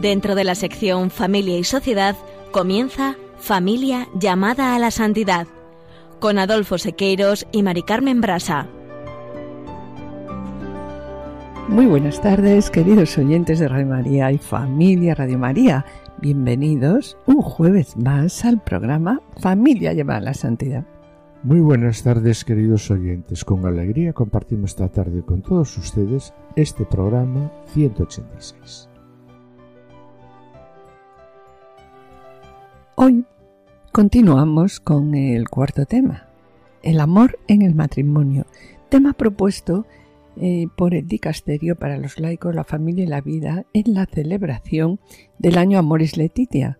Dentro de la sección Familia y Sociedad comienza Familia llamada a la santidad con Adolfo Sequeiros y Mari Carmen Brasa. Muy buenas tardes, queridos oyentes de Radio María y familia Radio María. Bienvenidos un jueves más al programa Familia llamada a la santidad. Muy buenas tardes, queridos oyentes. Con alegría compartimos esta tarde con todos ustedes este programa 186. Hoy continuamos con el cuarto tema, el amor en el matrimonio, tema propuesto eh, por el Dicasterio para los laicos, la familia y la vida en la celebración del año Amoris Letitia,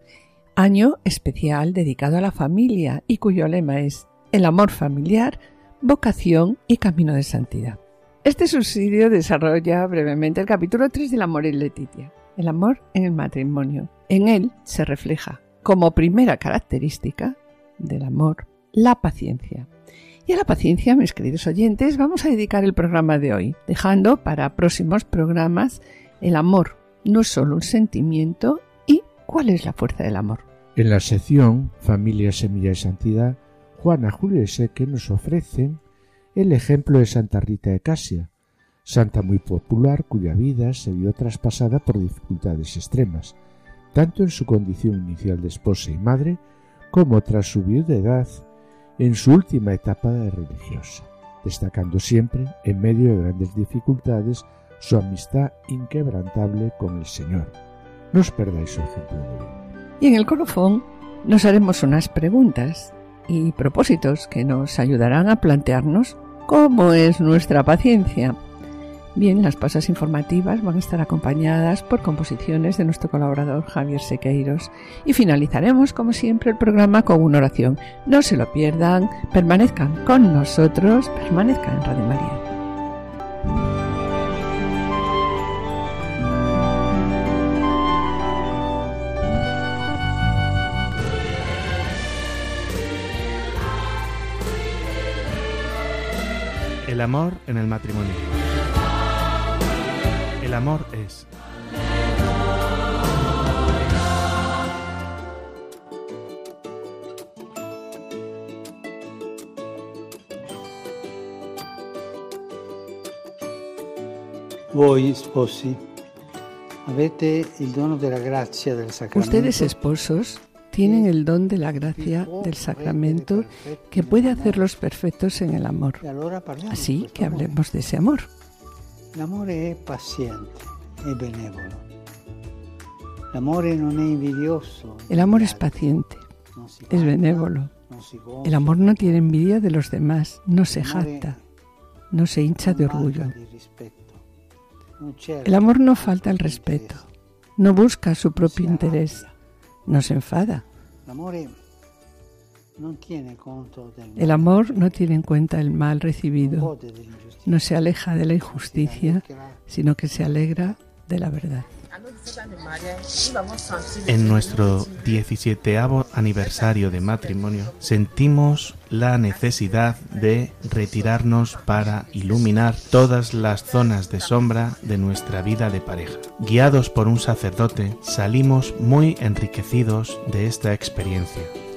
año especial dedicado a la familia y cuyo lema es el amor familiar, vocación y camino de santidad. Este subsidio desarrolla brevemente el capítulo 3 del Amoris Letitia, el amor en el matrimonio. En él se refleja como primera característica del amor la paciencia. Y a la paciencia, mis queridos oyentes, vamos a dedicar el programa de hoy, dejando para próximos programas el amor, no solo un sentimiento, y cuál es la fuerza del amor. En la sección Familia, Semilla y Santidad, Juana, Julio y Seque nos ofrecen el ejemplo de Santa Rita de Casia, santa muy popular cuya vida se vio traspasada por dificultades extremas, tanto en su condición inicial de esposa y madre como tras su viudedad en su última etapa de religiosa, destacando siempre, en medio de grandes dificultades, su amistad inquebrantable con el Señor. No os perdáis su ejemplo Y en el colofón nos haremos unas preguntas y propósitos que nos ayudarán a plantearnos cómo es nuestra paciencia Bien, las pasas informativas van a estar acompañadas por composiciones de nuestro colaborador Javier Sequeiros y finalizaremos, como siempre, el programa con una oración. No se lo pierdan, permanezcan con nosotros, permanezcan en Radio María. El amor en el matrimonio. El amor es. Voi sposi avete il dono della grazia del sacramento. Ustedes esposos tienen el don de la gracia del sacramento que puede hacerlos perfectos en el amor. Así que hablemos de ese amor. L'amore è paziente e benevolo. È invidioso. El amor es paciente, es benévolo. El amor no tiene envidia de los demás, no se jacta, no se hincha de orgullo. El amor no falta al respeto, no busca su propio interés, no se enfada. El amor no tiene en cuenta el mal recibido, no se aleja de la injusticia, sino que se alegra de la verdad. En nuestro 17 aniversario de matrimonio sentimos la necesidad de retirarnos para iluminar todas las zonas de sombra de nuestra vida de pareja. Guiados por un sacerdote, salimos muy enriquecidos de esta experiencia.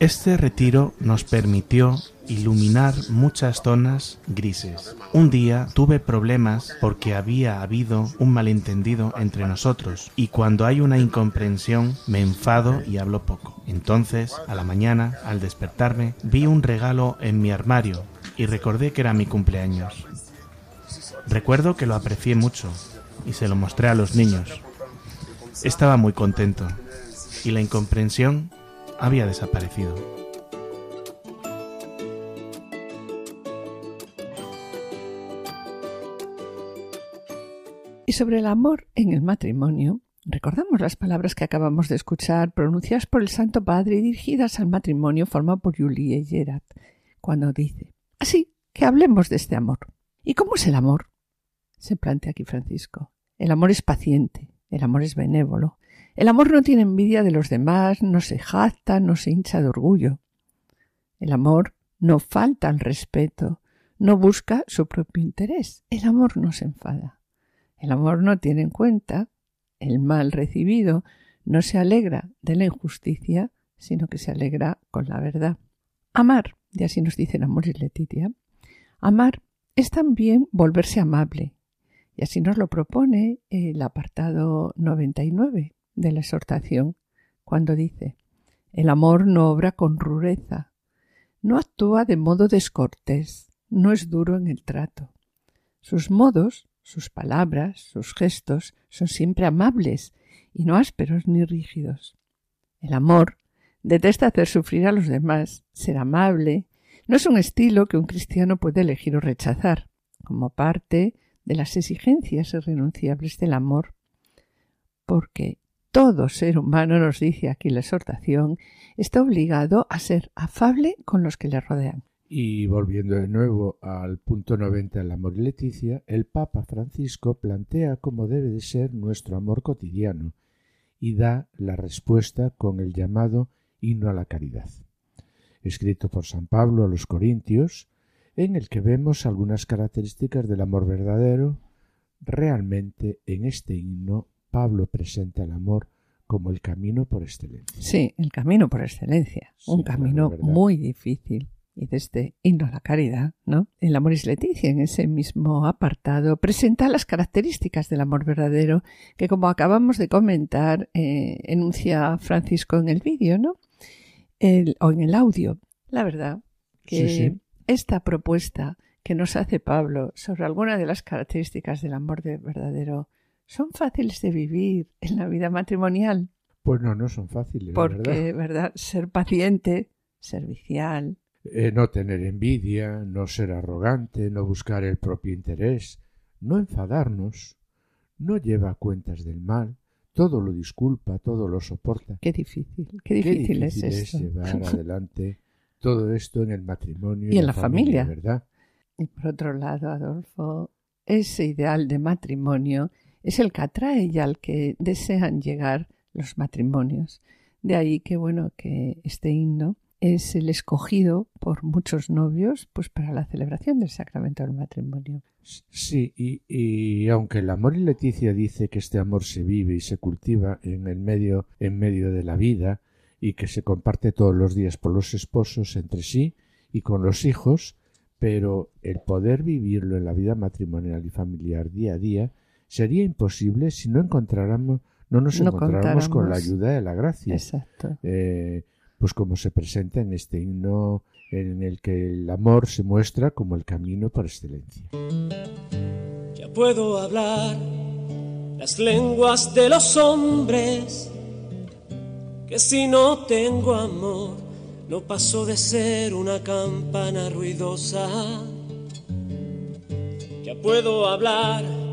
Este retiro nos permitió iluminar muchas zonas grises. Un día tuve problemas porque había habido un malentendido entre nosotros y cuando hay una incomprensión me enfado y hablo poco. Entonces, a la mañana, al despertarme, vi un regalo en mi armario y recordé que era mi cumpleaños. Recuerdo que lo aprecié mucho y se lo mostré a los niños. Estaba muy contento y la incomprensión había desaparecido. Y sobre el amor en el matrimonio, recordamos las palabras que acabamos de escuchar pronunciadas por el Santo Padre y dirigidas al matrimonio formado por Julie Gerard, cuando dice, así que hablemos de este amor. ¿Y cómo es el amor? Se plantea aquí Francisco. El amor es paciente, el amor es benévolo, El amor no tiene envidia de los demás, no se jacta, no se hincha de orgullo. El amor no falta al respeto, no busca su propio interés. El amor no se enfada. El amor no tiene en cuenta el mal recibido, no se alegra de la injusticia, sino que se alegra con la verdad. Amar, y así nos dicen Amor y Letitia, amar es también volverse amable, y así nos lo propone el apartado 99 de la exhortación, cuando dice, el amor no obra con rudeza, no actúa de modo descortés, no es duro en el trato. Sus modos, sus palabras, sus gestos son siempre amables y no ásperos ni rígidos. El amor detesta hacer sufrir a los demás, ser amable, no es un estilo que un cristiano puede elegir o rechazar, como parte de las exigencias irrenunciables del amor, porque todo ser humano, nos dice aquí la exhortación, está obligado a ser afable con los que le rodean. Y volviendo de nuevo al punto 90 del amor y Leticia, el Papa Francisco plantea cómo debe de ser nuestro amor cotidiano y da la respuesta con el llamado himno a la caridad, escrito por San Pablo a los Corintios, en el que vemos algunas características del amor verdadero. Realmente en este himno Pablo presenta el amor como el camino por excelencia. Sí, el camino por excelencia, un camino muy difícil y desde este himno a la caridad, ¿no? El amor es Leticia, en ese mismo apartado, presenta las características del amor verdadero que, como acabamos de comentar, eh, enuncia Francisco en el vídeo, ¿no? o en el audio. La verdad que esta propuesta que nos hace Pablo sobre alguna de las características del amor verdadero son fáciles de vivir en la vida matrimonial. Pues no, no son fáciles. Porque, ¿verdad? Ser paciente, servicial, eh, no tener envidia, no ser arrogante, no buscar el propio interés, no enfadarnos, no lleva cuentas del mal, todo lo disculpa, todo lo soporta. Qué difícil, qué difícil, es, llevar adelante todo esto en el matrimonio y, en la, familia, ¿verdad? Y por otro lado, Adolfo, ese ideal de matrimonio es el que atrae y al que desean llegar los matrimonios. De ahí que bueno que este himno es el escogido por muchos novios pues para la celebración del sacramento del matrimonio. Sí, y, aunque el amor y Leticia dice que este amor se vive y se cultiva en el medio, en medio de la vida, y que se comparte todos los días por los esposos entre sí y con los hijos, pero el poder vivirlo en la vida matrimonial y familiar día a día sería imposible si no encontráramos no nos encontráramos con la ayuda de la gracia. Exacto. Eh, pues como se presenta en este himno en el que el amor se muestra como el camino por excelencia. Ya puedo hablar las lenguas de los hombres, que si no tengo amor, no paso de ser una campana ruidosa. Ya puedo hablar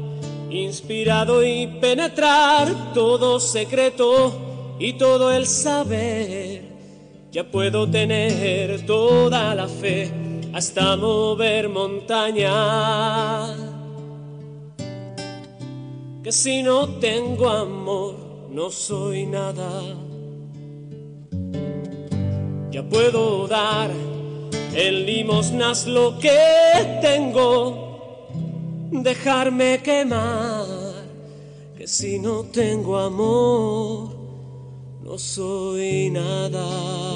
inspirado y penetrar todo secreto y todo el saber ya puedo tener toda la fe hasta mover montaña. Que si no tengo amor, no soy nada. Ya puedo dar en limosnas lo que tengo, dejarme quemar. Que si no tengo amor, no soy nada.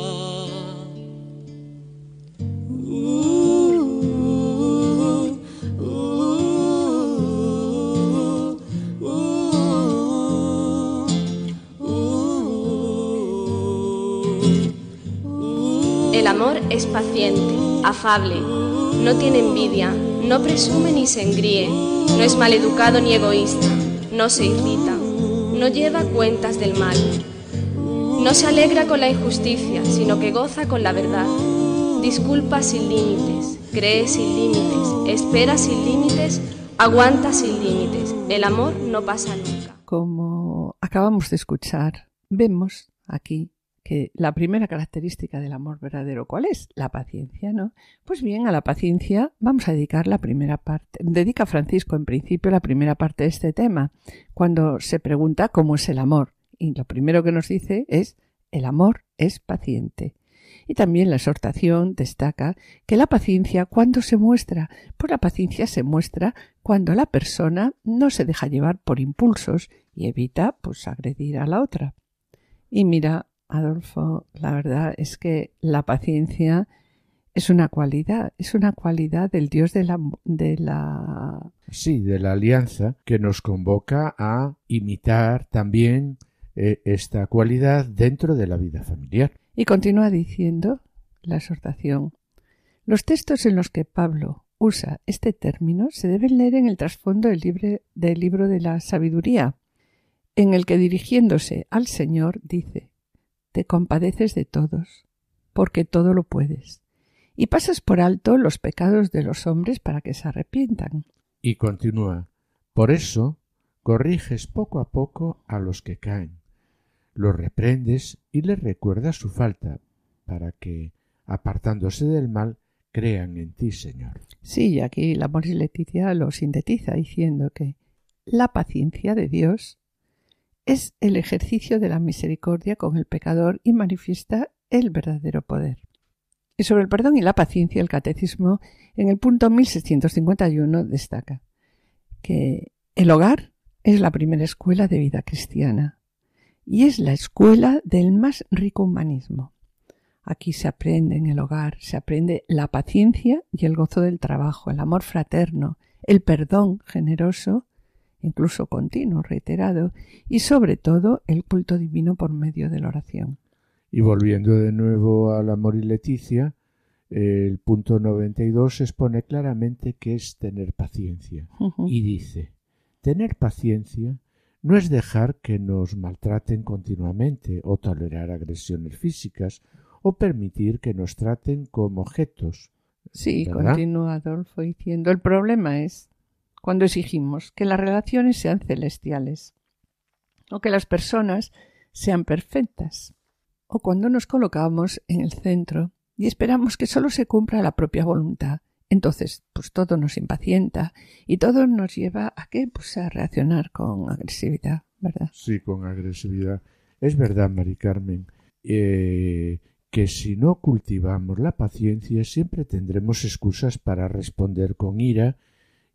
El amor es paciente, afable, no tiene envidia, no presume ni se engríe, no es maleducado ni egoísta, no se irrita, no lleva cuentas del mal. No se alegra con la injusticia, sino que goza con la verdad. Disculpa sin límites, cree sin límites, espera sin límites, aguanta sin límites. El amor no pasa nunca. Como acabamos de escuchar, vemos aquí que la primera característica del amor verdadero, ¿cuál es? La paciencia, ¿no? Pues bien, a la paciencia vamos a dedicar la primera parte. Dedica Francisco en principio la primera parte de este tema, cuando se pregunta cómo es el amor y lo primero que nos dice es el amor es paciente. Y también la exhortación destaca que la paciencia, cuando se muestra? Pues la paciencia se muestra cuando la persona no se deja llevar por impulsos y evita pues agredir a la otra. Y mira, Adolfo, la verdad es que la paciencia es una cualidad, es una cualidad del Dios de la, de la... Sí, de la alianza que nos convoca a imitar también eh, esta cualidad dentro de la vida familiar. Y continúa diciendo la exhortación. Los textos en los que Pablo usa este término se deben leer en el trasfondo del, del libro de la sabiduría, en el que dirigiéndose al Señor dice Te compadeces de todos, porque todo lo puedes, y pasas por alto los pecados de los hombres para que se arrepientan. Y continúa Por eso corriges poco a poco a los que caen los reprendes y les recuerdas su falta, para que, apartándose del mal, crean en ti, Señor. Sí, aquí la Moris Leticia lo sintetiza diciendo que la paciencia de Dios es el ejercicio de la misericordia con el pecador y manifiesta el verdadero poder. Y sobre el perdón y la paciencia, el catecismo en el punto 1651 destaca que el hogar es la primera escuela de vida cristiana y es la escuela del más rico humanismo. Aquí se aprende en el hogar, se aprende la paciencia y el gozo del trabajo, el amor fraterno, el perdón generoso, incluso continuo, reiterado, y sobre todo el culto divino por medio de la oración. Y volviendo de nuevo al amor y Leticia, el punto 92 expone claramente que es tener paciencia. Y dice, tener paciencia no es dejar que nos maltraten continuamente o tolerar agresiones físicas o permitir que nos traten como objetos. Sí, continúa Adolfo diciendo, el problema es cuando exigimos que las relaciones sean celestiales o que las personas sean perfectas o cuando nos colocamos en el centro y esperamos que solo se cumpla la propia voluntad entonces, pues todo nos impacienta y todo nos lleva a qué? Pues a reaccionar con agresividad, ¿verdad? Sí, con agresividad. Es verdad, Mari Carmen, eh, que si no cultivamos la paciencia siempre tendremos excusas para responder con ira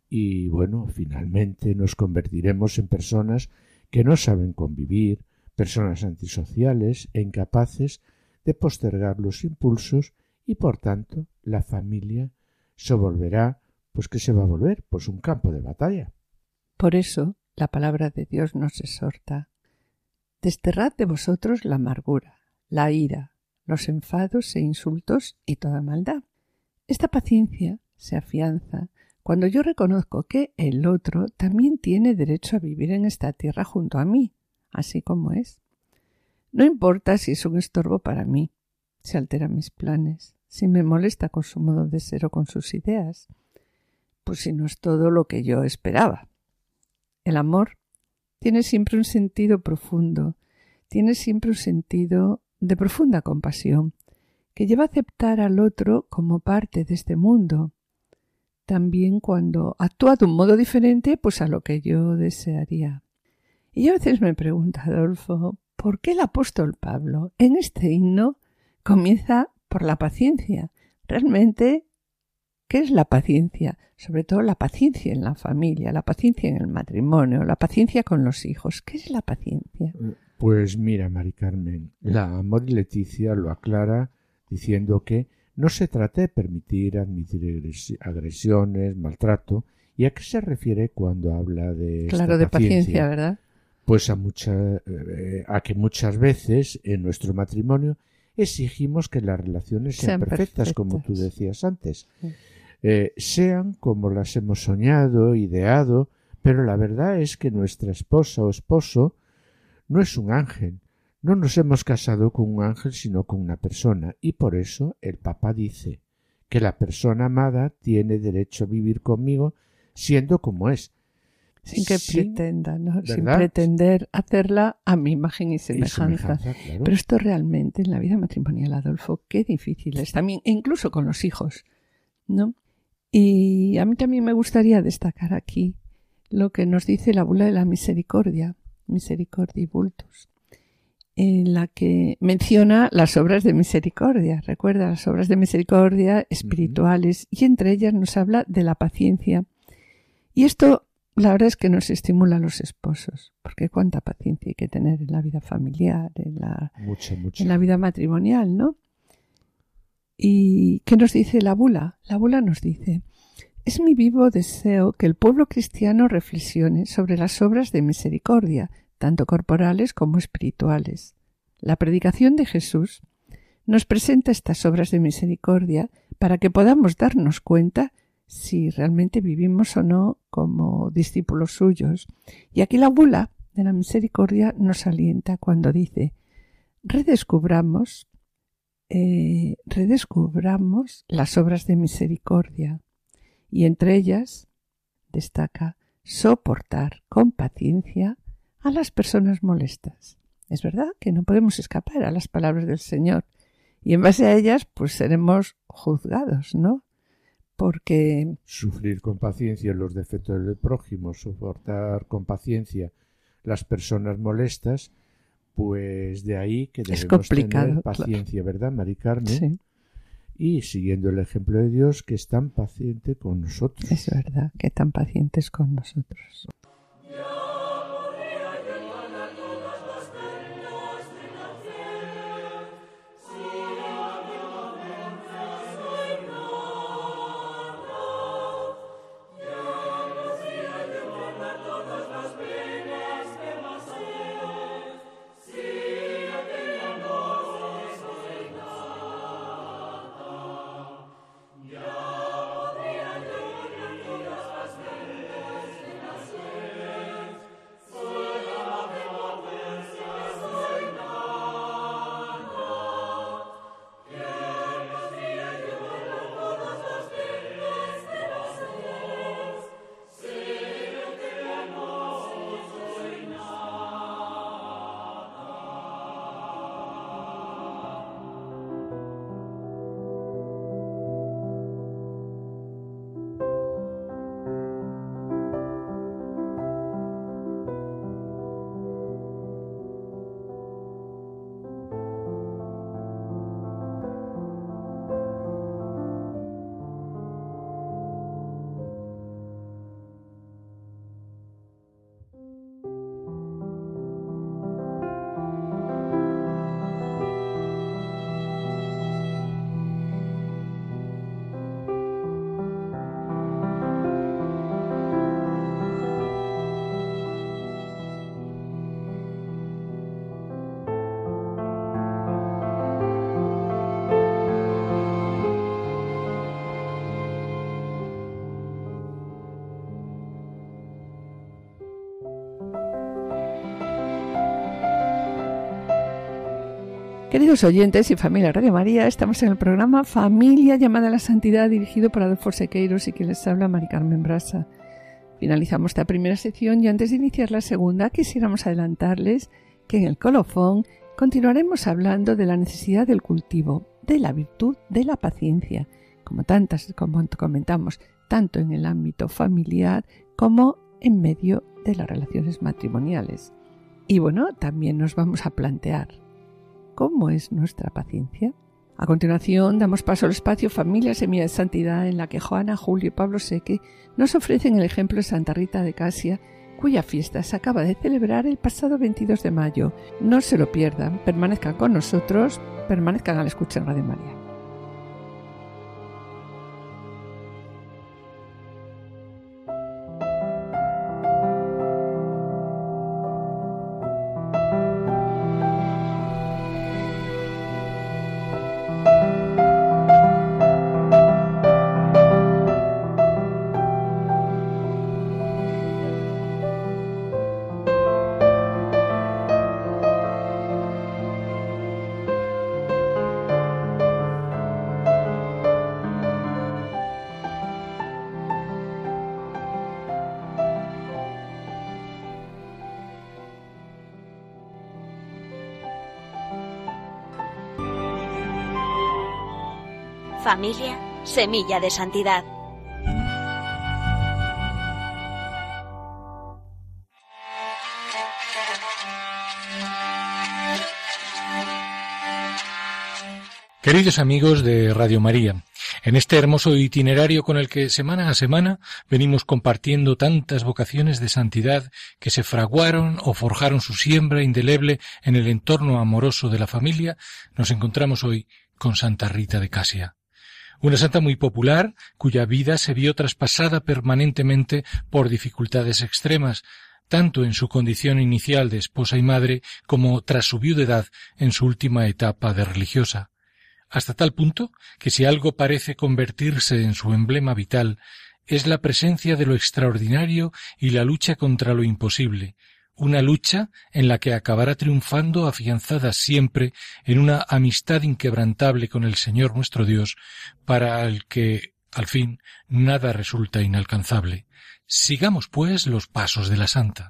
y, bueno, finalmente nos convertiremos en personas que no saben convivir, personas antisociales e incapaces de postergar los impulsos y, por tanto, la familia se volverá, pues ¿qué se va a volver? Pues un campo de batalla. Por eso la palabra de Dios nos exhorta. Desterrad de vosotros la amargura, la ira, los enfados e insultos y toda maldad. Esta paciencia se afianza cuando yo reconozco que el otro también tiene derecho a vivir en esta tierra junto a mí, así como es. No importa si es un estorbo para mí, si altera mis planes, si me molesta con su modo de ser o con sus ideas, pues si no es todo lo que yo esperaba. El amor tiene siempre un sentido profundo, tiene siempre un sentido de profunda compasión, que lleva a aceptar al otro como parte de este mundo, también cuando actúa de un modo diferente pues a lo que yo desearía. Y yo a veces me pregunto, Adolfo, ¿por qué el apóstol Pablo en este himno comienza por la paciencia. Realmente, ¿qué es la paciencia? Sobre todo la paciencia en la familia, la paciencia en el matrimonio, la paciencia con los hijos. ¿Qué es la paciencia? Pues mira, Mari Carmen, la Amor Leticia lo aclara diciendo que no se trata de permitir admitir agresiones, maltrato, ¿Y a qué se refiere cuando habla de claro de paciencia, verdad? Pues a mucha, eh, a que muchas veces en nuestro matrimonio exigimos que las relaciones sean, perfectas, como tú decías antes. Eh, sean como las hemos soñado, ideado, pero la verdad es que nuestra esposa o esposo no es un ángel. No nos hemos casado con un ángel, sino con una persona, y por eso el Papa dice que la persona amada tiene derecho a vivir conmigo siendo como es, sin que pretenda, ¿no? sin pretender hacerla a mi imagen y semejanza. Pero esto realmente en la vida matrimonial, Adolfo, qué difícil es también, incluso con los hijos, ¿no? Y a mí también me gustaría destacar aquí lo que nos dice la bula de la misericordia, misericordia y bultos, en la que menciona las obras de misericordia. Recuerda las obras de misericordia espirituales y entre ellas nos habla de la paciencia. Y esto, la verdad es que nos estimula a los esposos, porque cuánta paciencia hay que tener en la vida familiar, en la, En la vida matrimonial, ¿no? ¿Y qué nos dice la bula? La bula nos dice, es mi vivo deseo que el pueblo cristiano reflexione sobre las obras de misericordia, tanto corporales como espirituales. La predicación de Jesús nos presenta estas obras de misericordia para que podamos darnos cuenta si realmente vivimos o no como discípulos suyos. Y aquí la bula de la misericordia nos alienta cuando dice redescubramos eh, redescubramos las obras de misericordia y entre ellas destaca soportar con paciencia a las personas molestas. Es verdad que no podemos escapar a las palabras del Señor y en base a ellas pues seremos juzgados, ¿no? Porque sufrir con paciencia los defectos del prójimo, soportar con paciencia las personas molestas, pues de ahí que debemos tener paciencia, ¿verdad, Mari Sí. Y siguiendo el ejemplo de Dios, que es tan paciente con nosotros. Es verdad, que tan pacientes con nosotros. Queridos oyentes y familia Radio María, estamos en el programa Familia llamada a la Santidad dirigido por Adolfo Sequeiros y quien les habla Mari Carmen Brasa. Finalizamos esta primera sección y antes de iniciar la segunda quisiéramos adelantarles que en el colofón continuaremos hablando de la necesidad del cultivo, de la virtud de la paciencia, como tantas, como comentamos, tanto en el ámbito familiar como en medio de las relaciones matrimoniales. Y bueno, también nos vamos a plantear ¿Cómo es nuestra paciencia? A continuación, damos paso al espacio Familia Semilla de Santidad, en la que Juana, Julio y Pablo Seque nos ofrecen el ejemplo de Santa Rita de Casia, cuya fiesta se acaba de celebrar el pasado 22 de mayo. No se lo pierdan, permanezcan con nosotros, permanezcan al escuchar Radio María. Semilla de santidad. Queridos amigos de Radio María, en este hermoso itinerario con el que semana a semana venimos compartiendo tantas vocaciones de santidad que se fraguaron o forjaron su siembra indeleble en el entorno amoroso de la familia, nos encontramos hoy con Santa Rita de Casia. Una santa muy popular, cuya vida se vio traspasada permanentemente por dificultades extremas, tanto en su condición inicial de esposa y madre como tras su viudedad en su última etapa de religiosa. Hasta tal punto que si algo parece convertirse en su emblema vital, es la presencia de lo extraordinario y la lucha contra lo imposible, una lucha en la que acabará triunfando afianzada siempre en una amistad inquebrantable con el Señor nuestro Dios, para el que, al fin, nada resulta inalcanzable. Sigamos, pues, los pasos de la Santa.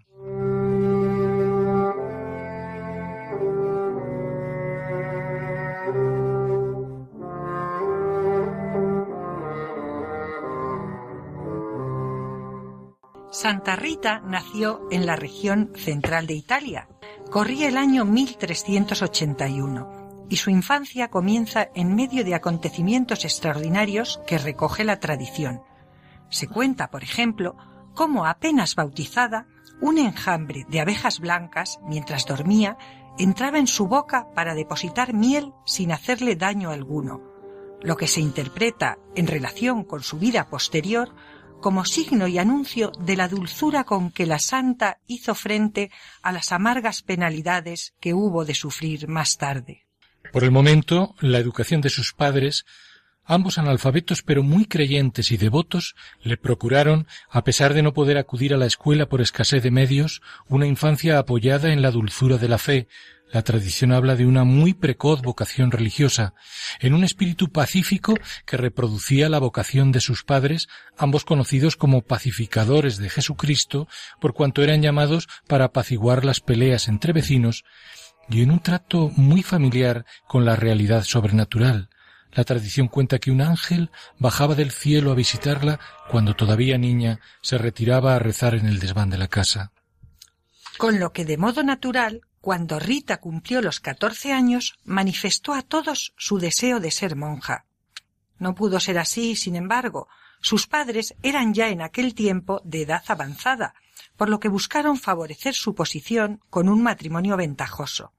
Santa Rita nació en la región central de Italia. Corría el año 1381 y su infancia comienza en medio de acontecimientos extraordinarios que recoge la tradición. Se cuenta, por ejemplo, cómo apenas bautizada, un enjambre de abejas blancas, mientras dormía, entraba en su boca para depositar miel sin hacerle daño alguno, lo que se interpreta en relación con su vida posterior como signo y anuncio de la dulzura con que la santa hizo frente a las amargas penalidades que hubo de sufrir más tarde. Por el momento, la educación de sus padres, ambos analfabetos pero muy creyentes y devotos, le procuraron, a pesar de no poder acudir a la escuela por escasez de medios, una infancia apoyada en la dulzura de la fe, la tradición habla de una muy precoz vocación religiosa, en un espíritu pacífico que reproducía la vocación de sus padres, ambos conocidos como pacificadores de Jesucristo, por cuanto eran llamados para apaciguar las peleas entre vecinos, y en un trato muy familiar con la realidad sobrenatural. La tradición cuenta que un ángel bajaba del cielo a visitarla cuando todavía niña se retiraba a rezar en el desván de la casa. Con lo que de modo natural cuando Rita cumplió los catorce años, manifestó a todos su deseo de ser monja. No pudo ser así, sin embargo. Sus padres eran ya en aquel tiempo de edad avanzada, por lo que buscaron favorecer su posición con un matrimonio ventajoso.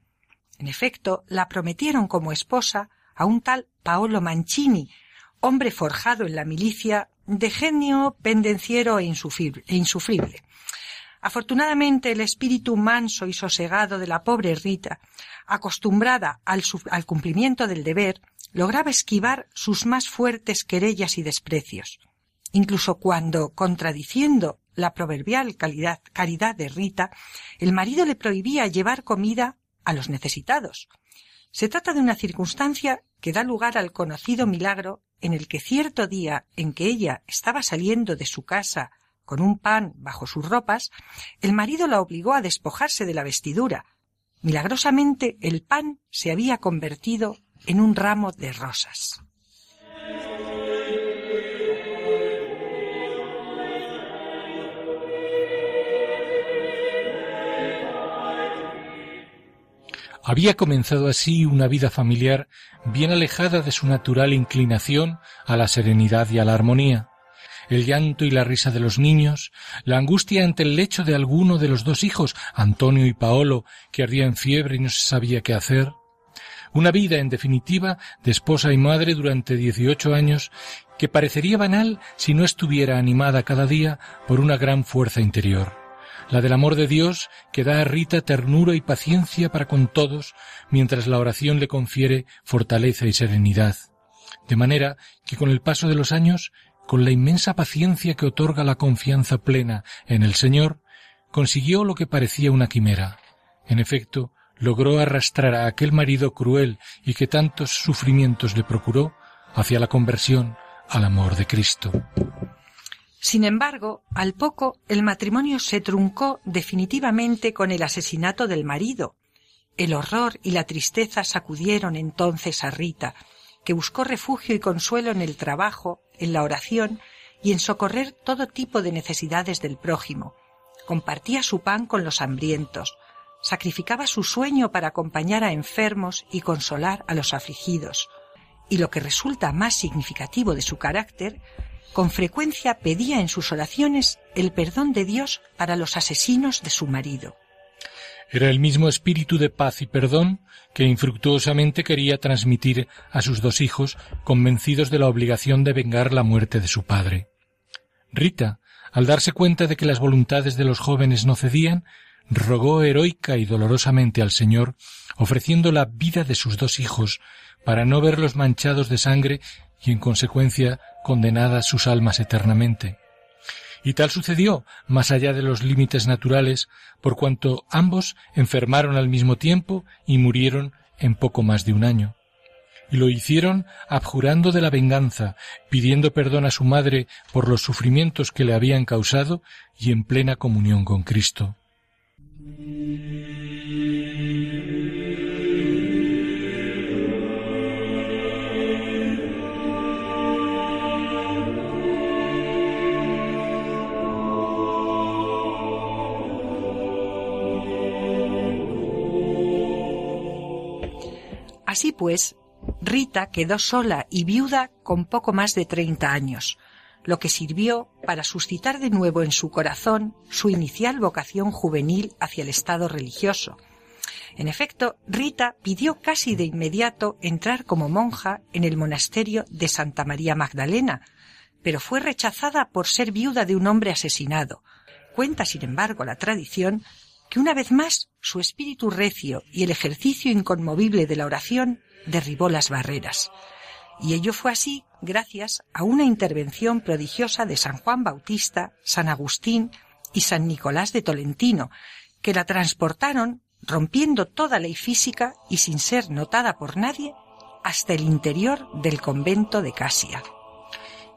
En efecto, la prometieron como esposa a un tal Paolo Mancini, hombre forjado en la milicia, de genio pendenciero e insufrible. Afortunadamente el espíritu manso y sosegado de la pobre Rita, acostumbrada al, cumplimiento del deber, lograba esquivar sus más fuertes querellas y desprecios. Incluso cuando, contradiciendo la proverbial caridad de Rita, el marido le prohibía llevar comida a los necesitados. Se trata de una circunstancia que da lugar al conocido milagro en el que cierto día en que ella estaba saliendo de su casa con un pan bajo sus ropas, el marido la obligó a despojarse de la vestidura. Milagrosamente el pan se había convertido en un ramo de rosas. Había comenzado así una vida familiar bien alejada de su natural inclinación a la serenidad y a la armonía el llanto y la risa de los niños, la angustia ante el lecho de alguno de los dos hijos, Antonio y Paolo, que ardía en fiebre y no se sabía qué hacer. Una vida, en definitiva, de esposa y madre durante dieciocho años, que parecería banal si no estuviera animada cada día por una gran fuerza interior la del amor de Dios que da a Rita ternura y paciencia para con todos, mientras la oración le confiere fortaleza y serenidad. De manera que con el paso de los años con la inmensa paciencia que otorga la confianza plena en el Señor, consiguió lo que parecía una quimera. En efecto, logró arrastrar a aquel marido cruel y que tantos sufrimientos le procuró hacia la conversión al amor de Cristo. Sin embargo, al poco el matrimonio se truncó definitivamente con el asesinato del marido. El horror y la tristeza sacudieron entonces a Rita, que buscó refugio y consuelo en el trabajo, en la oración y en socorrer todo tipo de necesidades del prójimo. Compartía su pan con los hambrientos, sacrificaba su sueño para acompañar a enfermos y consolar a los afligidos. y lo que resulta más significativo de su carácter, con frecuencia pedía en sus oraciones el perdón de Dios para los asesinos de su marido. Era el mismo espíritu de paz y perdón que infructuosamente quería transmitir a sus dos hijos, convencidos de la obligación de vengar la muerte de su padre. Rita, al darse cuenta de que las voluntades de los jóvenes no cedían, rogó heroica y dolorosamente al Señor, ofreciendo la vida de sus dos hijos, para no verlos manchados de sangre y en consecuencia condenadas sus almas eternamente. Y tal sucedió, más allá de los límites naturales, por cuanto ambos enfermaron al mismo tiempo y murieron en poco más de un año. Y lo hicieron abjurando de la venganza, pidiendo perdón a su madre por los sufrimientos que le habían causado y en plena comunión con Cristo. Así pues, Rita quedó sola y viuda con poco más de treinta años, lo que sirvió para suscitar de nuevo en su corazón su inicial vocación juvenil hacia el estado religioso. En efecto, Rita pidió casi de inmediato entrar como monja en el monasterio de Santa María Magdalena, pero fue rechazada por ser viuda de un hombre asesinado. Cuenta, sin embargo, la tradición que una vez más su espíritu recio y el ejercicio inconmovible de la oración derribó las barreras. Y ello fue así gracias a una intervención prodigiosa de San Juan Bautista, San Agustín y San Nicolás de Tolentino, que la transportaron, rompiendo toda ley física y sin ser notada por nadie, hasta el interior del convento de Casia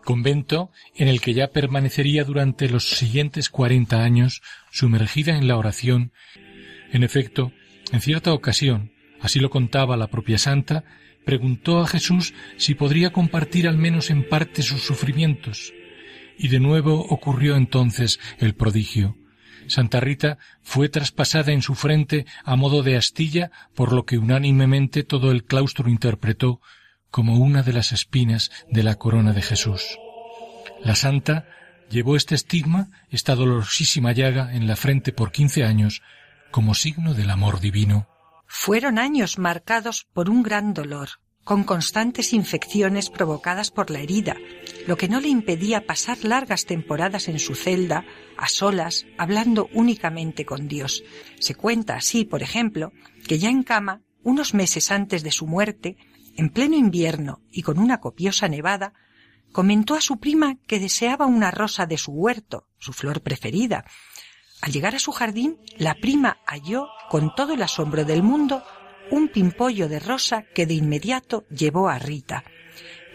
convento en el que ya permanecería durante los siguientes cuarenta años sumergida en la oración. En efecto, en cierta ocasión, así lo contaba la propia santa, preguntó a Jesús si podría compartir al menos en parte sus sufrimientos. Y de nuevo ocurrió entonces el prodigio. Santa Rita fue traspasada en su frente a modo de astilla, por lo que unánimemente todo el claustro interpretó como una de las espinas de la corona de Jesús. La santa llevó este estigma, esta dolorosísima llaga en la frente por quince años, como signo del amor divino. Fueron años marcados por un gran dolor, con constantes infecciones provocadas por la herida, lo que no le impedía pasar largas temporadas en su celda, a solas, hablando únicamente con Dios. Se cuenta así, por ejemplo, que ya en cama, unos meses antes de su muerte, en pleno invierno y con una copiosa nevada, comentó a su prima que deseaba una rosa de su huerto, su flor preferida. Al llegar a su jardín, la prima halló, con todo el asombro del mundo, un pimpollo de rosa que de inmediato llevó a Rita.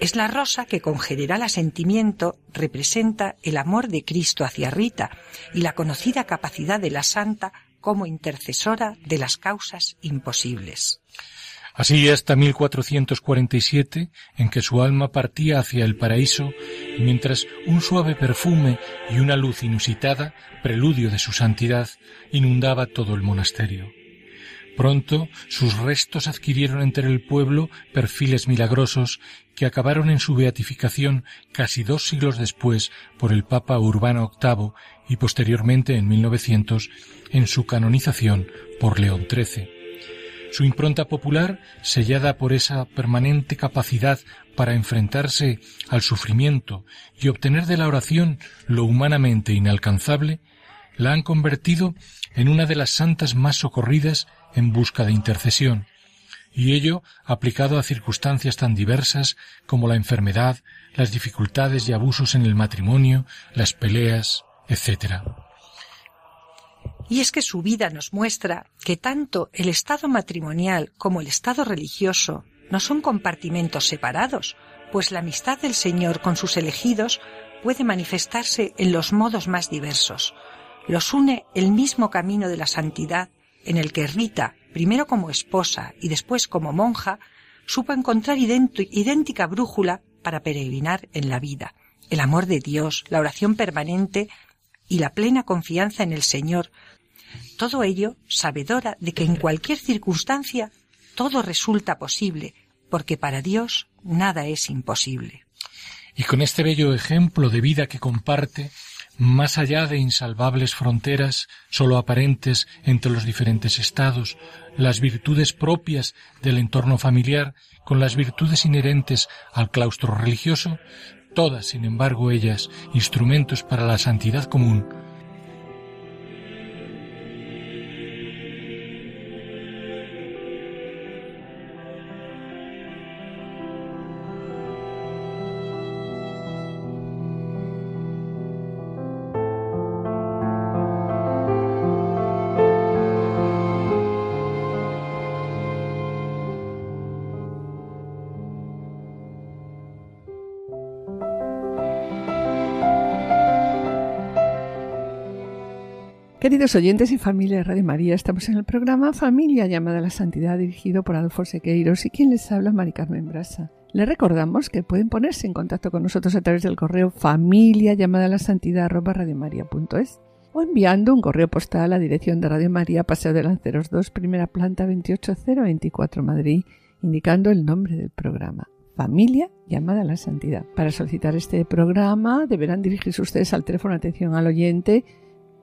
Es la rosa que con general asentimiento representa el amor de Cristo hacia Rita y la conocida capacidad de la santa como intercesora de las causas imposibles. Así hasta 1447, en que su alma partía hacia el paraíso, mientras un suave perfume y una luz inusitada, preludio de su santidad, inundaba todo el monasterio. Pronto sus restos adquirieron entre el pueblo perfiles milagrosos que acabaron en su beatificación casi dos siglos después por el Papa Urbano VIII y posteriormente en 1900 en su canonización por León XIII. Su impronta popular, sellada por esa permanente capacidad para enfrentarse al sufrimiento y obtener de la oración lo humanamente inalcanzable, la han convertido en una de las santas más socorridas en busca de intercesión, y ello aplicado a circunstancias tan diversas como la enfermedad, las dificultades y abusos en el matrimonio, las peleas, etc. Y es que su vida nos muestra que tanto el estado matrimonial como el estado religioso no son compartimentos separados, pues la amistad del Señor con sus elegidos puede manifestarse en los modos más diversos. Los une el mismo camino de la santidad en el que Rita, primero como esposa y después como monja, supo encontrar idéntica brújula para peregrinar en la vida. El amor de Dios, la oración permanente y la plena confianza en el Señor todo ello sabedora de que en cualquier circunstancia todo resulta posible, porque para Dios nada es imposible. Y con este bello ejemplo de vida que comparte, más allá de insalvables fronteras sólo aparentes entre los diferentes estados, las virtudes propias del entorno familiar con las virtudes inherentes al claustro religioso, todas, sin embargo, ellas, instrumentos para la santidad común, Queridos oyentes y familia de Radio María, estamos en el programa Familia llamada a la Santidad dirigido por Adolfo Sequeiros y quien les habla Mari Carmen Brasa. Les recordamos que pueden ponerse en contacto con nosotros a través del correo familia llamada a la santidad o enviando un correo postal a la dirección de Radio María, Paseo de Lanceros 2, primera planta 28024 Madrid, indicando el nombre del programa. Familia llamada a la santidad. Para solicitar este programa deberán dirigirse ustedes al teléfono atención al oyente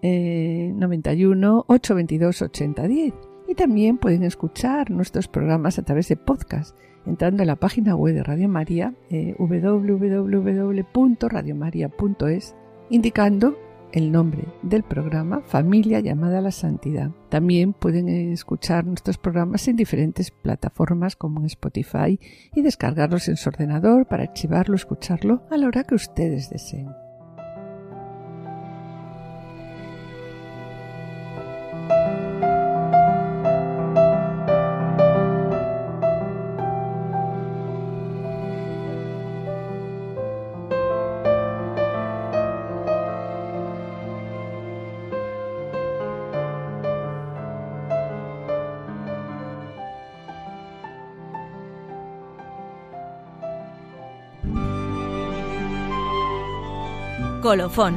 91 822 8010. Y también pueden escuchar nuestros programas a través de podcast, entrando en la página web de Radio María, eh, www.radiomaria.es, indicando el nombre del programa Familia llamada a la Santidad. También pueden escuchar nuestros programas en diferentes plataformas como en Spotify y descargarlos en su ordenador para archivarlo, escucharlo a la hora que ustedes deseen. Colofón.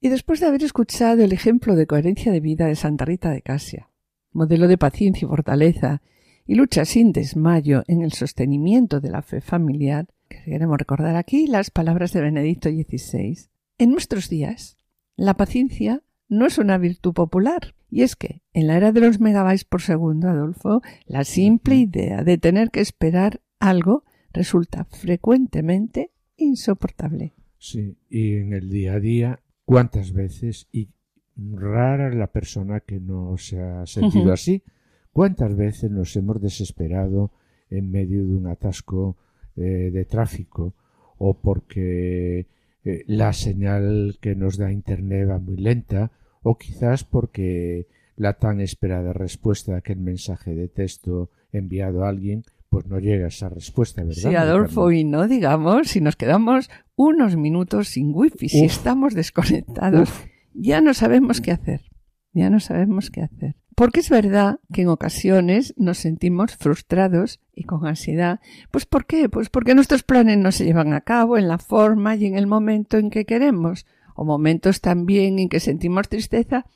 Y después de haber escuchado el ejemplo de coherencia de vida de Santa Rita de Casia, modelo de paciencia y fortaleza y lucha sin desmayo en el sostenimiento de la fe familiar, queremos recordar aquí las palabras de Benedicto XVI. En nuestros días, la paciencia no es una virtud popular. Y es que, en la era de los megabytes por segundo, Adolfo, la simple idea de tener que esperar algo resulta frecuentemente insoportable. Sí, y en el día a día, ¿cuántas veces? Y rara la persona que no se ha sentido así. ¿Cuántas veces nos hemos desesperado en medio de un atasco eh, de tráfico o porque eh, la señal que nos da Internet va muy lenta o quizás porque la tan esperada respuesta de aquel mensaje de texto enviado a alguien pues no llega esa respuesta, ¿verdad? Sí, Adolfo, y no digamos si nos quedamos unos minutos sin wifi, si estamos desconectados, ya no sabemos qué hacer, ya no sabemos qué hacer. Porque es verdad que en ocasiones nos sentimos frustrados y con ansiedad. Pues ¿por qué? Pues porque nuestros planes no se llevan a cabo en la forma y en el momento en que queremos. O momentos también en que sentimos tristeza,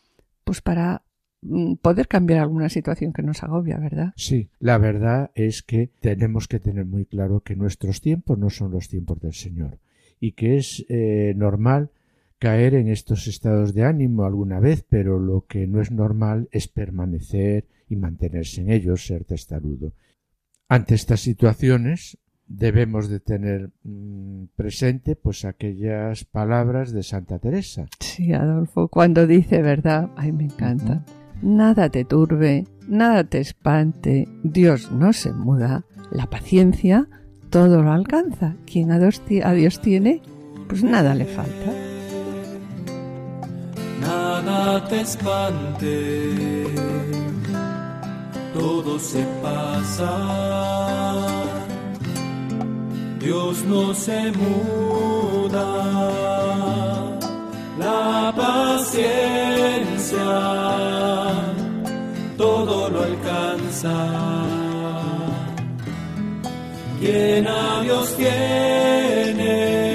pues para mm, poder cambiar alguna situación que nos agobia, ¿verdad? Sí, la verdad es que tenemos que tener muy claro que nuestros tiempos no son los tiempos del Señor y que es eh, normal caer en estos estados de ánimo alguna vez, pero lo que no es normal es permanecer y mantenerse en ellos, ser testarudo. Ante estas situaciones debemos de tener mm, presente pues aquellas palabras de Santa Teresa. Sí, Adolfo, cuando dice verdad, ay me encanta. Nada te turbe, nada te espante, Dios no se muda, la paciencia todo lo alcanza. Quien a Dios tiene, pues nada le falta nada te espante, todo se pasa. Dios no se muda, la paciencia todo lo alcanza. Quien a Dios tiene,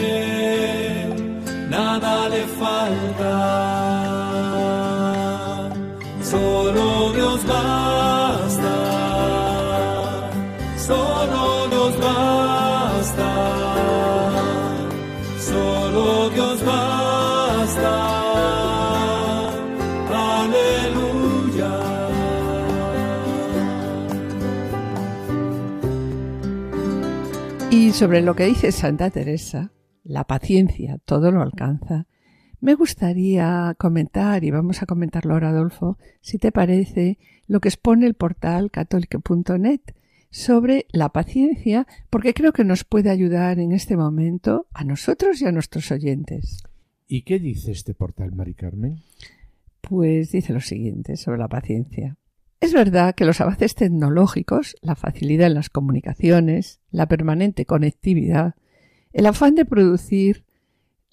sobre lo que dice Santa Teresa, la paciencia todo lo alcanza, me gustaría comentar, y vamos a comentarlo ahora, Adolfo, si te parece, lo que expone el portal católico.net sobre la paciencia, porque creo que nos puede ayudar en este momento a nosotros y a nuestros oyentes. ¿Y qué dice este portal, Mari Carmen? Pues dice lo siguiente sobre la paciencia. Es verdad que los avances tecnológicos, la facilidad en las comunicaciones, la permanente conectividad, el afán de producir,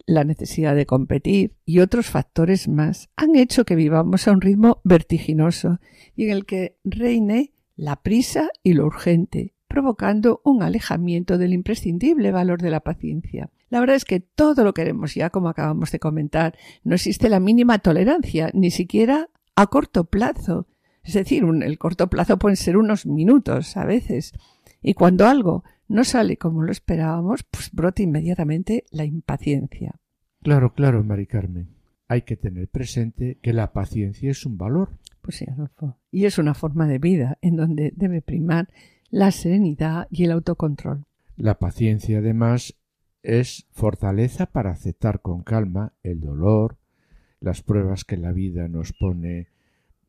la necesidad de competir y otros factores más han hecho que vivamos a un ritmo vertiginoso y en el que reine la prisa y lo urgente, provocando un alejamiento del imprescindible valor de la paciencia. La verdad es que todo lo queremos ya, como acabamos de comentar. No existe la mínima tolerancia, ni siquiera a corto plazo. Es decir, un, el corto plazo pueden ser unos minutos a veces. Y cuando algo no sale como lo esperábamos, pues brota inmediatamente la impaciencia. Claro, claro, Mari Carmen. Hay que tener presente que la paciencia es un valor. Pues sí, Adolfo. Y es una forma de vida en donde debe primar la serenidad y el autocontrol. La paciencia, además, es fortaleza para aceptar con calma el dolor, las pruebas que la vida nos pone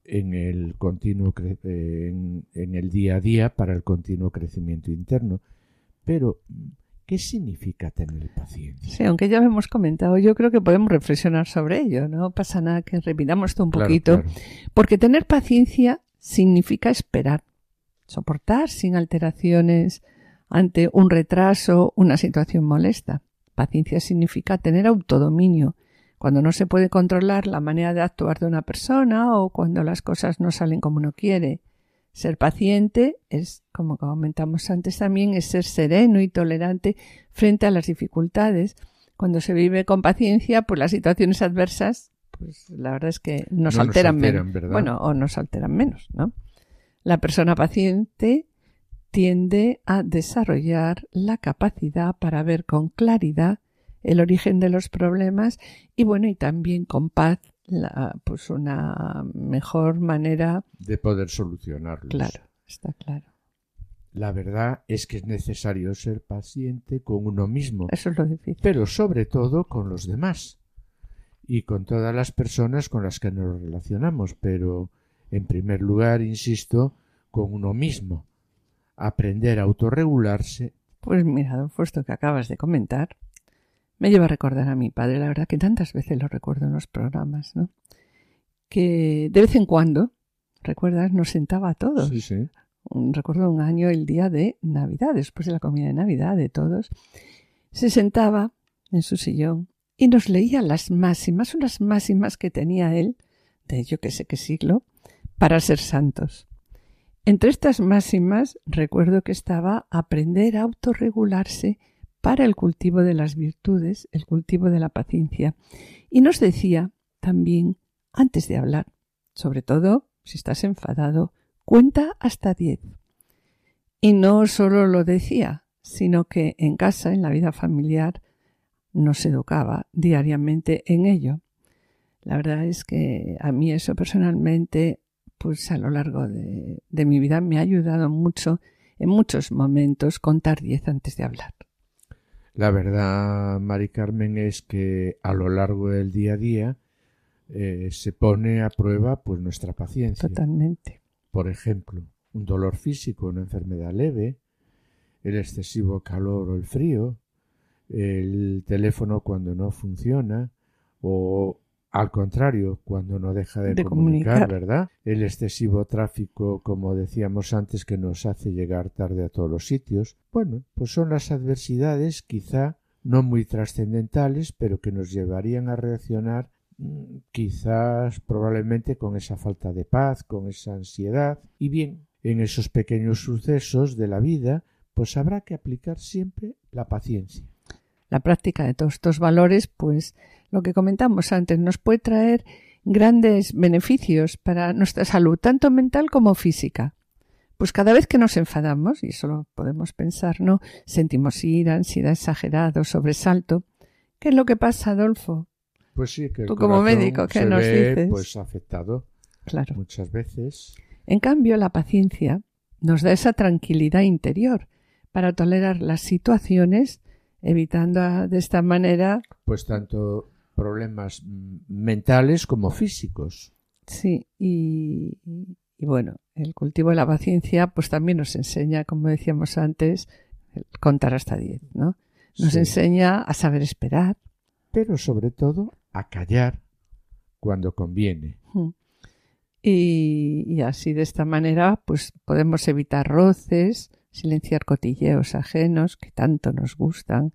en el continuo en, en, el día a día para el continuo crecimiento interno. Pero, ¿qué significa tener paciencia? Sí, aunque ya lo hemos comentado, yo creo que podemos reflexionar sobre ello. No pasa nada que repitamos esto un Claro, poquito. claro. Porque tener paciencia significa esperar, soportar sin alteraciones ante un retraso, una situación molesta. Paciencia significa tener autodominio, cuando no se puede controlar la manera de actuar de una persona o cuando las cosas no salen como uno quiere. Ser paciente es, como comentamos antes también, es ser sereno y tolerante frente a las dificultades. Cuando se vive con paciencia, pues las situaciones adversas, pues la verdad es que nos No alteran, alteran, menos. ¿verdad? Bueno, o nos alteran menos, ¿no? La persona paciente tiende a desarrollar la capacidad para ver con claridad el origen de los problemas y bueno, y también con paz la, pues una mejor manera, de poder solucionarlos. claro, está claro. La verdad es que es necesario ser paciente con uno mismo, Eso es lo difícil. pero sobre todo con los demás y con todas las personas con las que nos relacionamos, pero en primer lugar, insisto, con uno mismo. Aprender a autorregularse Pues mira, Adolfo, esto que acabas de comentar me lleva a recordar a mi padre, la verdad que tantas veces lo recuerdo en los programas, ¿no? Que de vez en cuando, ¿recuerdas? Nos sentaba a todos. Sí, sí. Un- recuerdo un año, el día de Navidad, después de la comida de Navidad de todos, se sentaba en su sillón y nos leía las máximas, unas máximas que tenía él, de yo que sé qué siglo, para ser santos. Entre estas máximas recuerdo que estaba aprender a autorregularse para el cultivo de las virtudes, el cultivo de la paciencia. Y nos decía también, antes de hablar, sobre todo si estás enfadado, cuenta hasta diez. Y no solo lo decía, sino que en casa, en la vida familiar, nos educaba diariamente en ello. La verdad es que a mí eso personalmente, pues a lo largo de, de mi vida me ha ayudado mucho en muchos momentos contar diez antes de hablar. La verdad, Mari Carmen, es que a lo largo del día a día eh, se pone a prueba pues nuestra paciencia. Totalmente. Por ejemplo, un dolor físico, una enfermedad leve, el excesivo calor o el frío, el teléfono cuando no funciona o al contrario, cuando no deja de, De comunicar, comunicar. ¿verdad? El excesivo tráfico, como decíamos antes, que nos hace llegar tarde a todos los sitios. Bueno, pues son las adversidades quizá no muy trascendentales, pero que nos llevarían a reaccionar mm, quizás probablemente con esa falta de paz, con esa ansiedad. Y bien, en esos pequeños sucesos de la vida, pues habrá que aplicar siempre la paciencia. La práctica de todos estos valores, pues lo que comentamos antes, nos puede traer grandes beneficios para nuestra salud, tanto mental como física. pues cada vez que nos enfadamos, y eso lo podemos pensar, ¿no? Sentimos ira, ansiedad exagerado, sobresalto. ¿Qué es lo que pasa, Adolfo? Pues sí, que el Tú como médico, ¿qué se nos ve, dices? Pues afectado Claro. muchas veces. En cambio, la paciencia nos da esa tranquilidad interior para tolerar las situaciones, evitando de esta manera, Pues tanto problemas mm, mentales como físicos. sí, y, y bueno, el cultivo de la paciencia pues también nos enseña, como decíamos antes, el contar hasta diez, ¿no? Nos Sí. enseña a saber esperar, Pero sobre todo a callar cuando conviene. Y, y así de esta manera pues podemos evitar roces, silenciar cotilleos ajenos que tanto nos gustan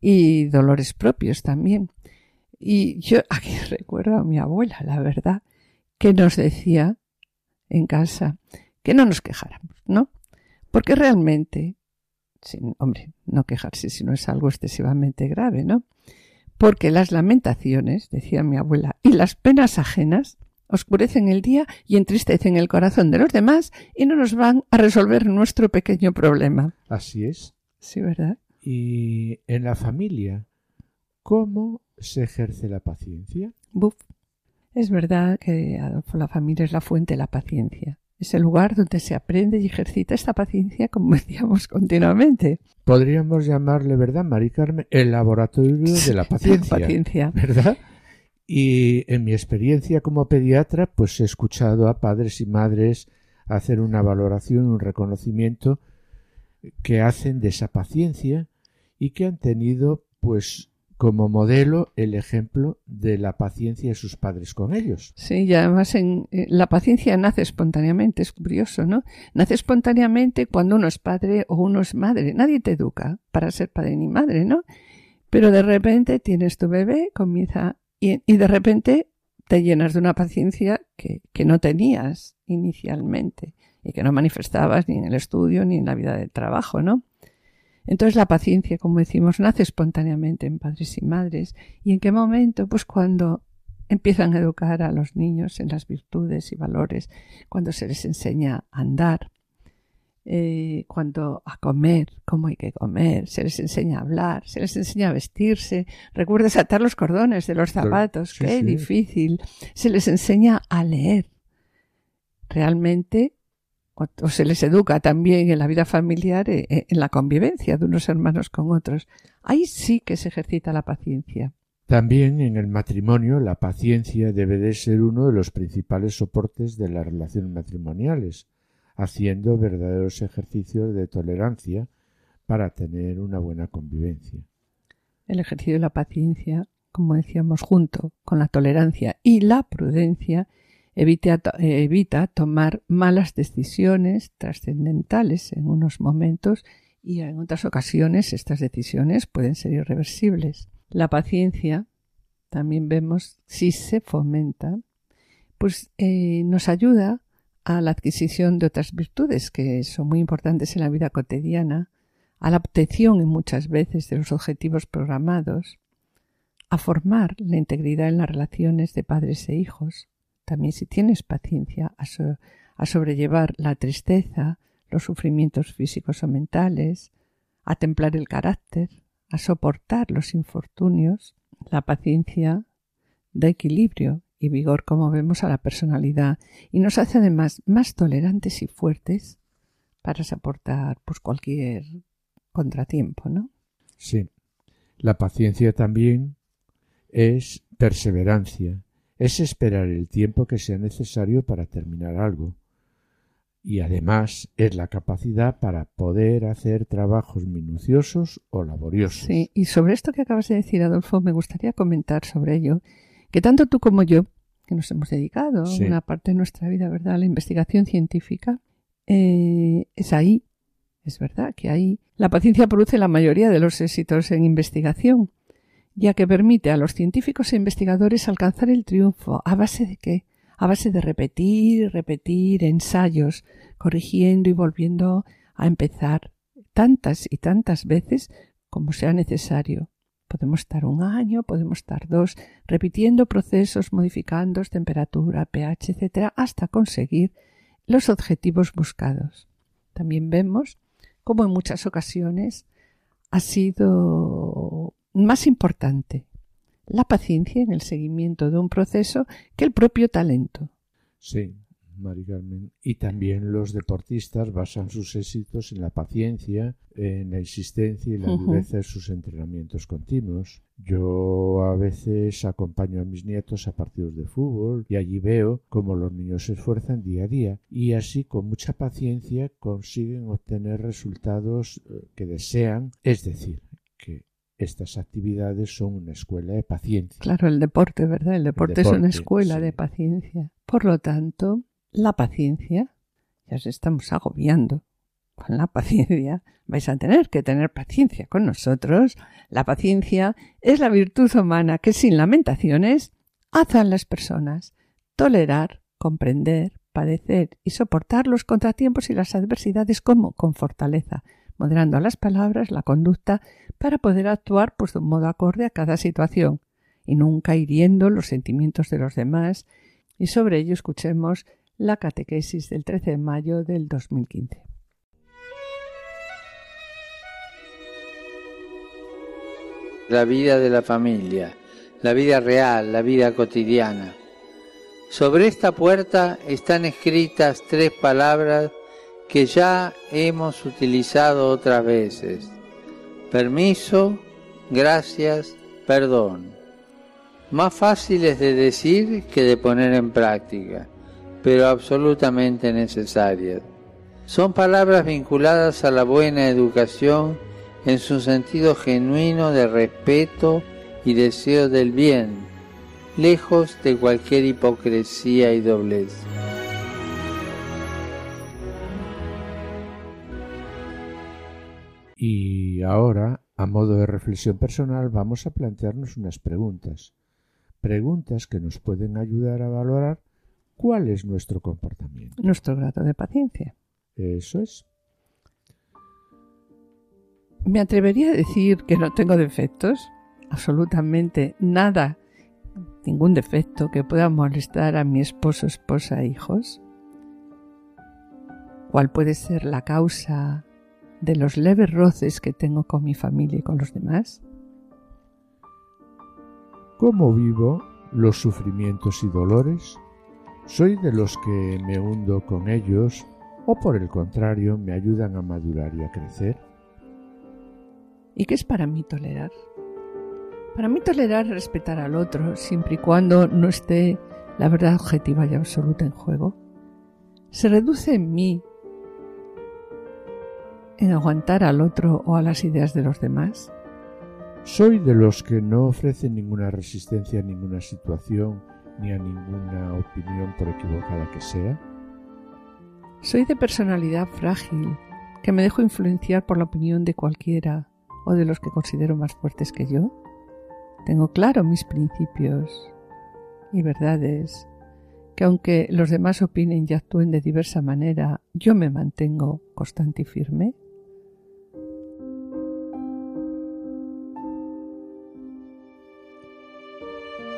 y dolores propios también. Y yo aquí recuerdo a mi abuela, la verdad, que nos decía en casa que no nos quejáramos, ¿no? Porque realmente, sin, hombre, no quejarse si no es algo excesivamente grave, ¿no? Porque las lamentaciones, decía mi abuela, y las penas ajenas oscurecen el día y entristecen el corazón de los demás y no nos van a resolver nuestro pequeño problema. Así es. Sí, ¿verdad? Y en la familia, ¿cómo se ejerce la paciencia? Buf. Es verdad que, Adolfo, la familia es la fuente de la paciencia. Es el lugar donde se aprende y ejercita esta paciencia, como decíamos continuamente. Podríamos llamarle, ¿verdad, Mari Carmen? El laboratorio de la paciencia. paciencia. ¿Verdad? Y en mi experiencia como pediatra, pues he escuchado a padres y madres hacer una valoración, un reconocimiento que hacen de esa paciencia y que han tenido, pues, como modelo el ejemplo de la paciencia de sus padres con ellos. Sí, y además en, eh, la paciencia nace espontáneamente, es curioso, ¿no? Nace espontáneamente cuando uno es padre o uno es madre. Nadie te educa para ser padre ni madre, ¿no? Pero de repente tienes tu bebé, comienza y, de repente te llenas de una paciencia que, que no tenías inicialmente y que no manifestabas ni en el estudio ni en la vida del trabajo, ¿no? Entonces la paciencia, como decimos, nace espontáneamente en padres y madres. ¿Y en qué momento? Pues cuando empiezan a educar a los niños en las virtudes y valores, cuando se les enseña a andar, eh, cuando a comer, cómo hay que comer, se les enseña a hablar, se les enseña a vestirse, recuerda atar los cordones de los zapatos, Sí, qué sí. difícil, se les enseña a leer. Realmente, o, o se les educa también en la vida familiar, eh, eh, en la convivencia de unos hermanos con otros. Ahí sí que se ejercita la paciencia. También en el matrimonio la paciencia debe de ser uno de los principales soportes de las relaciones matrimoniales, haciendo verdaderos ejercicios de tolerancia para tener una buena convivencia. El ejercicio de la paciencia, como decíamos, junto con la tolerancia y la prudencia, evita, eh, evita tomar malas decisiones trascendentales en unos momentos y en otras ocasiones estas decisiones pueden ser irreversibles. La paciencia, también vemos, si se fomenta, pues eh, nos ayuda a la adquisición de otras virtudes que son muy importantes en la vida cotidiana, a la obtención en muchas veces de los objetivos programados, a formar la integridad en las relaciones de padres e hijos, también si tienes paciencia, a, so- a sobrellevar la tristeza, los sufrimientos físicos o mentales, a templar el carácter, a soportar los infortunios, la paciencia da equilibrio y vigor, como vemos, a la personalidad y nos hace además más tolerantes y fuertes para soportar pues, cualquier contratiempo, ¿no? Sí. La paciencia también es perseverancia, es esperar el tiempo que sea necesario para terminar algo. Y además es la capacidad para poder hacer trabajos minuciosos o laboriosos. Sí, y sobre esto que acabas de decir, Adolfo, me gustaría comentar sobre ello, que tanto tú como yo, que nos hemos dedicado Sí. una parte de nuestra vida, ¿verdad?, a la investigación científica, eh, es ahí, es verdad que ahí la paciencia produce la mayoría de los éxitos en investigación, ya que permite a los científicos e investigadores alcanzar el triunfo a base de qué? A base de repetir repetir ensayos, corrigiendo y volviendo a empezar tantas y tantas veces como sea necesario. Podemos estar un año, podemos estar dos, repitiendo procesos, modificando temperatura, pH, etcétera, hasta conseguir los objetivos buscados. también vemos cómo en muchas ocasiones ha sido más importante la paciencia en el seguimiento de un proceso que el propio talento. Sí, Mari Carmen. Y también los deportistas basan sus éxitos en la paciencia, en la insistencia y la dureza de sus entrenamientos continuos. Yo a veces acompaño a mis nietos a partidos de fútbol y allí veo cómo los niños se esfuerzan día a día y así con mucha paciencia consiguen obtener resultados eh, que desean, es decir, que estas actividades son una escuela de paciencia. Claro, el deporte, ¿verdad? El deporte, es una escuela de paciencia. Por lo tanto, la paciencia, ya os estamos agobiando con la paciencia, vais a tener que tener paciencia con nosotros. La paciencia es la virtud humana que sin lamentaciones hacen las personas. Tolerar, comprender, padecer y soportar los contratiempos y las adversidades como con fortaleza, moderando las palabras, la conducta, para poder actuar pues, de un modo acorde a cada situación y nunca hiriendo los sentimientos de los demás. Y sobre ello escuchemos la catequesis del 13 de mayo del 2015. La vida de la familia, la vida real, la vida cotidiana. Sobre esta puerta están escritas tres palabras que ya hemos utilizado otras veces. Permiso, gracias, perdón. Más fáciles de decir que de poner en práctica pero absolutamente necesarias. Son palabras vinculadas a la buena educación en su sentido genuino de respeto y deseo del bien, lejos de cualquier hipocresía y doblez. Y ahora, a modo de reflexión personal, vamos a plantearnos unas preguntas. Preguntas que nos pueden ayudar a valorar ¿Cuál es nuestro comportamiento? Nuestro grado de paciencia. Eso es. Me atrevería a decir que no tengo defectos, absolutamente nada, ningún defecto que pueda molestar a mi esposo, esposa e hijos. ¿Cuál puede ser la causa de los leves roces que tengo con mi familia y con los demás? ¿Cómo vivo los sufrimientos y dolores? ¿Soy de los que me hundo con ellos o por el contrario me ayudan a madurar y a crecer? ¿Y qué es para mí tolerar? Para mí tolerar es respetar al otro siempre y cuando no esté la verdad objetiva y absoluta en juego. Se reduce en mí en aguantar al otro o a las ideas de los demás. Soy de los que no ofrecen ninguna resistencia a ninguna situación ni a ninguna opinión por equivocada que sea? Soy de personalidad frágil, que me dejo influenciar por la opinión de cualquiera o de los que considero más fuertes que yo. Tengo claro mis principios y verdades, que aunque los demás opinen y actúen de diversa manera, yo me mantengo constante y firme.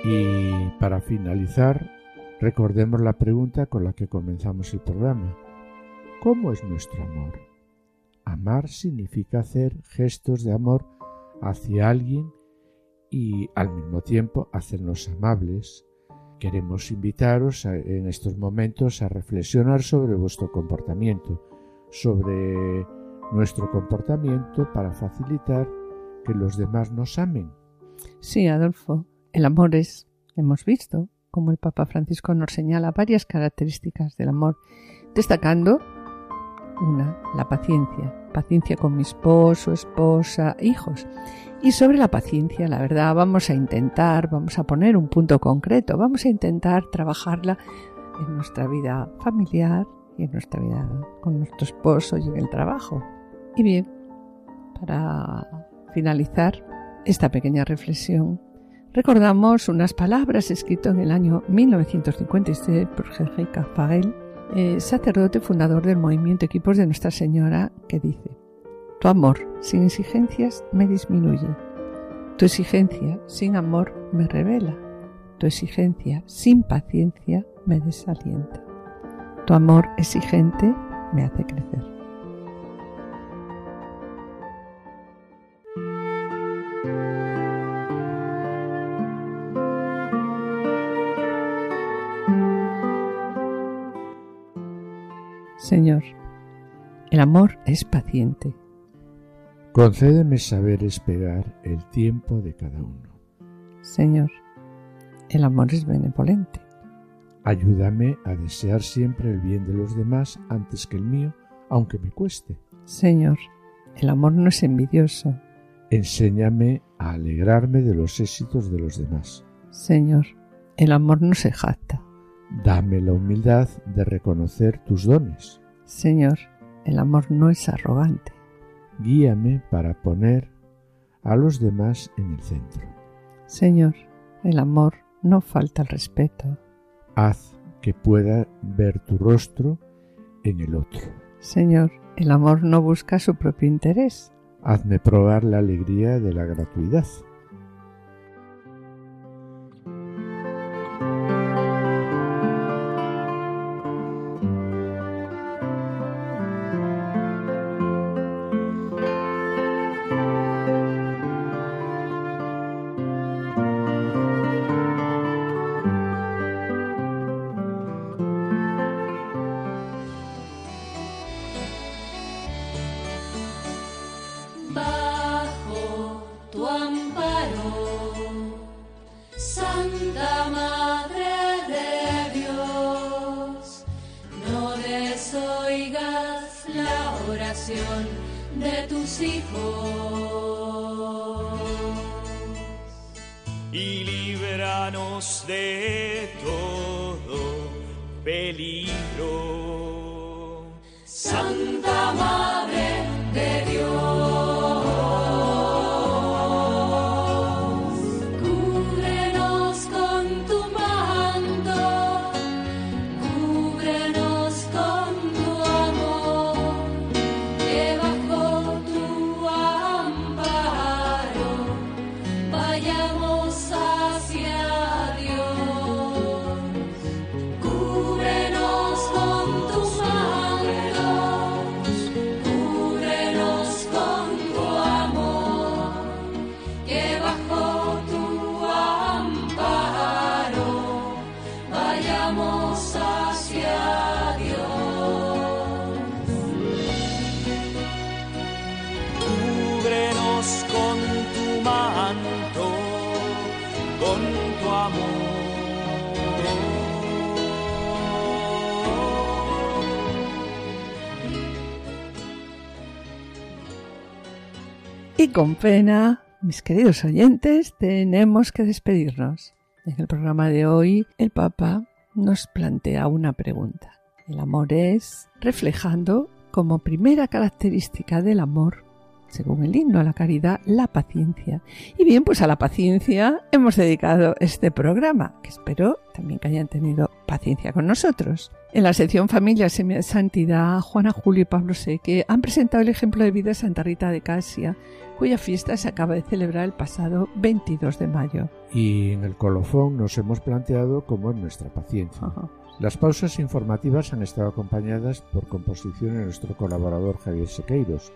Y para finalizar, recordemos la pregunta con la que comenzamos el programa. ¿Cómo es nuestro amor? Amar significa hacer gestos de amor hacia alguien y al mismo tiempo hacernos amables. Queremos invitaros en estos momentos a reflexionar sobre vuestro comportamiento, sobre nuestro comportamiento para facilitar que los demás nos amen. Sí, Adolfo, el amor es, hemos visto, como el Papa Francisco nos señala varias características del amor, destacando una, la paciencia, paciencia con mi esposo, esposa, hijos. Y sobre la paciencia, la verdad, vamos a intentar, vamos a poner un punto concreto, vamos a intentar trabajarla en nuestra vida familiar y en nuestra vida con nuestro esposo y en el trabajo. Y bien, para finalizar esta pequeña reflexión, recordamos unas palabras escritas en el año 1956 por Henrique Farel, eh, sacerdote fundador del movimiento Equipos de Nuestra Señora, que dice, Tu amor sin exigencias me disminuye, tu exigencia sin amor me revela, tu exigencia sin paciencia me desalienta, tu amor exigente me hace crecer. Señor, el amor es paciente. Concédeme saber esperar el tiempo de cada uno. Señor, el amor es benevolente. Ayúdame a desear siempre el bien de los demás antes que el mío, aunque me cueste. Señor, el amor no es envidioso. Enséñame a alegrarme de los éxitos de los demás. Señor, el amor no se jacta. Dame la humildad de reconocer tus dones. Señor, el amor no es arrogante. Guíame para poner a los demás en el centro. Señor, el amor no falta al respeto. Haz que pueda ver tu rostro en el otro. Señor, el amor no busca su propio interés. Hazme probar la alegría de la gratuidad. Con tu amor. Y con pena, mis queridos oyentes, tenemos que despedirnos. En el programa de hoy, el Papa nos plantea una pregunta. El amor es reflejando como primera característica del amor, según el himno a la caridad, la paciencia. Y bien, pues a la paciencia hemos dedicado este programa, que espero también que hayan tenido paciencia con nosotros. En la sección Familia Santidad, Juana Julio y Pablo Seque han presentado el ejemplo de vida de Santa Rita de Casia, cuya fiesta se acaba de celebrar el pasado 22 de mayo. Y en el colofón nos hemos planteado cómo es nuestra paciencia. Ajá. Las pausas informativas han estado acompañadas por composición de nuestro colaborador Javier Sequeiros.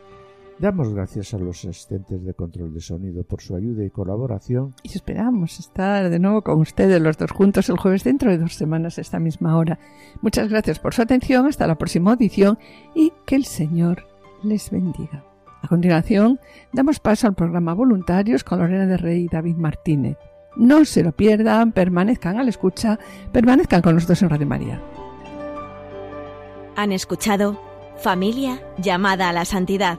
Damos gracias a los asistentes de control de sonido por su ayuda y colaboración Y esperamos estar de nuevo con ustedes los dos juntos el jueves dentro de dos semanas a esta misma hora. Muchas gracias por su atención, hasta la próxima audición y que el Señor les bendiga. A continuación, damos paso al programa Voluntarios con Lorena de Rey y David Martínez. No se lo pierdan, permanezcan a la escucha, permanezcan con nosotros en Radio María. Han escuchado Familia llamada a la santidad